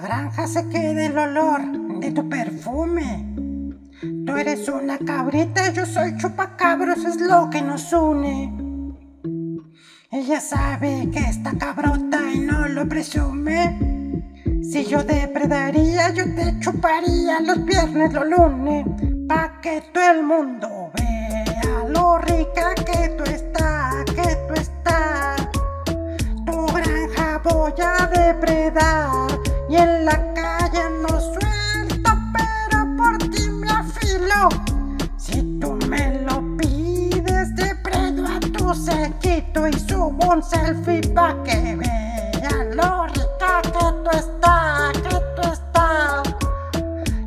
granja se quede el olor de tu perfume. Tú eres una cabrita, yo soy chupacabros, es lo que nos une. Ella sabe que está cabrota y no lo presume. Si yo depredaría, yo te chuparía los viernes, los lunes, pa' que todo el mundo vea lo rica que tú estás, que tú estás. Tu granja voy a depredar y subo un selfie pa' que vean lo rica que tú estás, que tú estás.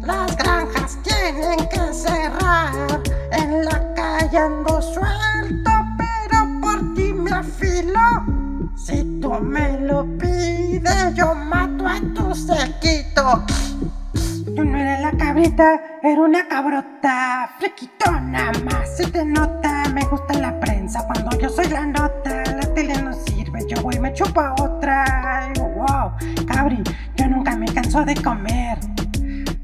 Las granjas tienen que cerrar, en la calle ando suelto, pero por ti me afilo. Si tú me lo pides, yo mato a tu sequito. Tú no eres la cabrita, era una cabrota, flequitona más se te nota. Me gusta de comer.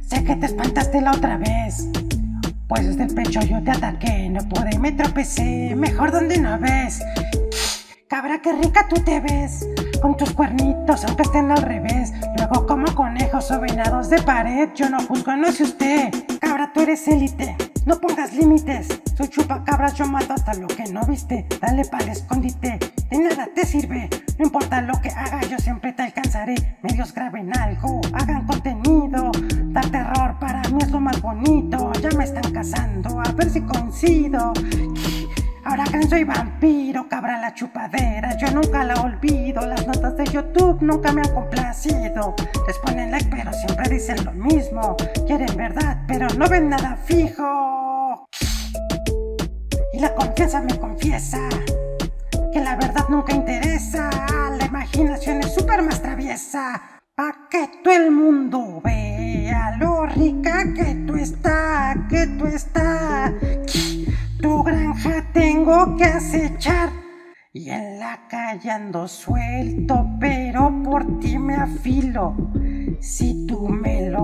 Sé que te espantaste la otra vez. Pues desde el pecho yo te ataqué, no pude me tropecé. Mejor donde no ves. Cabra, qué rica tú te ves, con tus cuernitos, aunque estén al revés. Luego como conejos o venados de pared, yo no juzgo, no sé usted. Cabra, tú eres élite, no pongas límites. Soy chupacabras, yo mato hasta lo que no viste. Dale pa'l escondite, de nada te sirve. No importa lo que haga, yo siempre te alcanzaré. Medios graben algo, hagan contenido. Dar terror para mí es lo más bonito. Ya me están cazando, a ver si coincido. Ahora que soy vampiro, cabra la chupadera, yo nunca la olvido. Las notas de YouTube nunca me han complacido. Les ponen like, pero siempre dicen lo mismo. Quieren verdad, pero no ven nada fijo. Y la confianza me confiesa que la verdad nunca interesa. Traviesa. Pa' que todo el mundo vea lo rica que tú estás, que tú estás. Tu granja tengo que acechar. Y en la calle ando suelto, pero por ti me afilo. Si tú me lo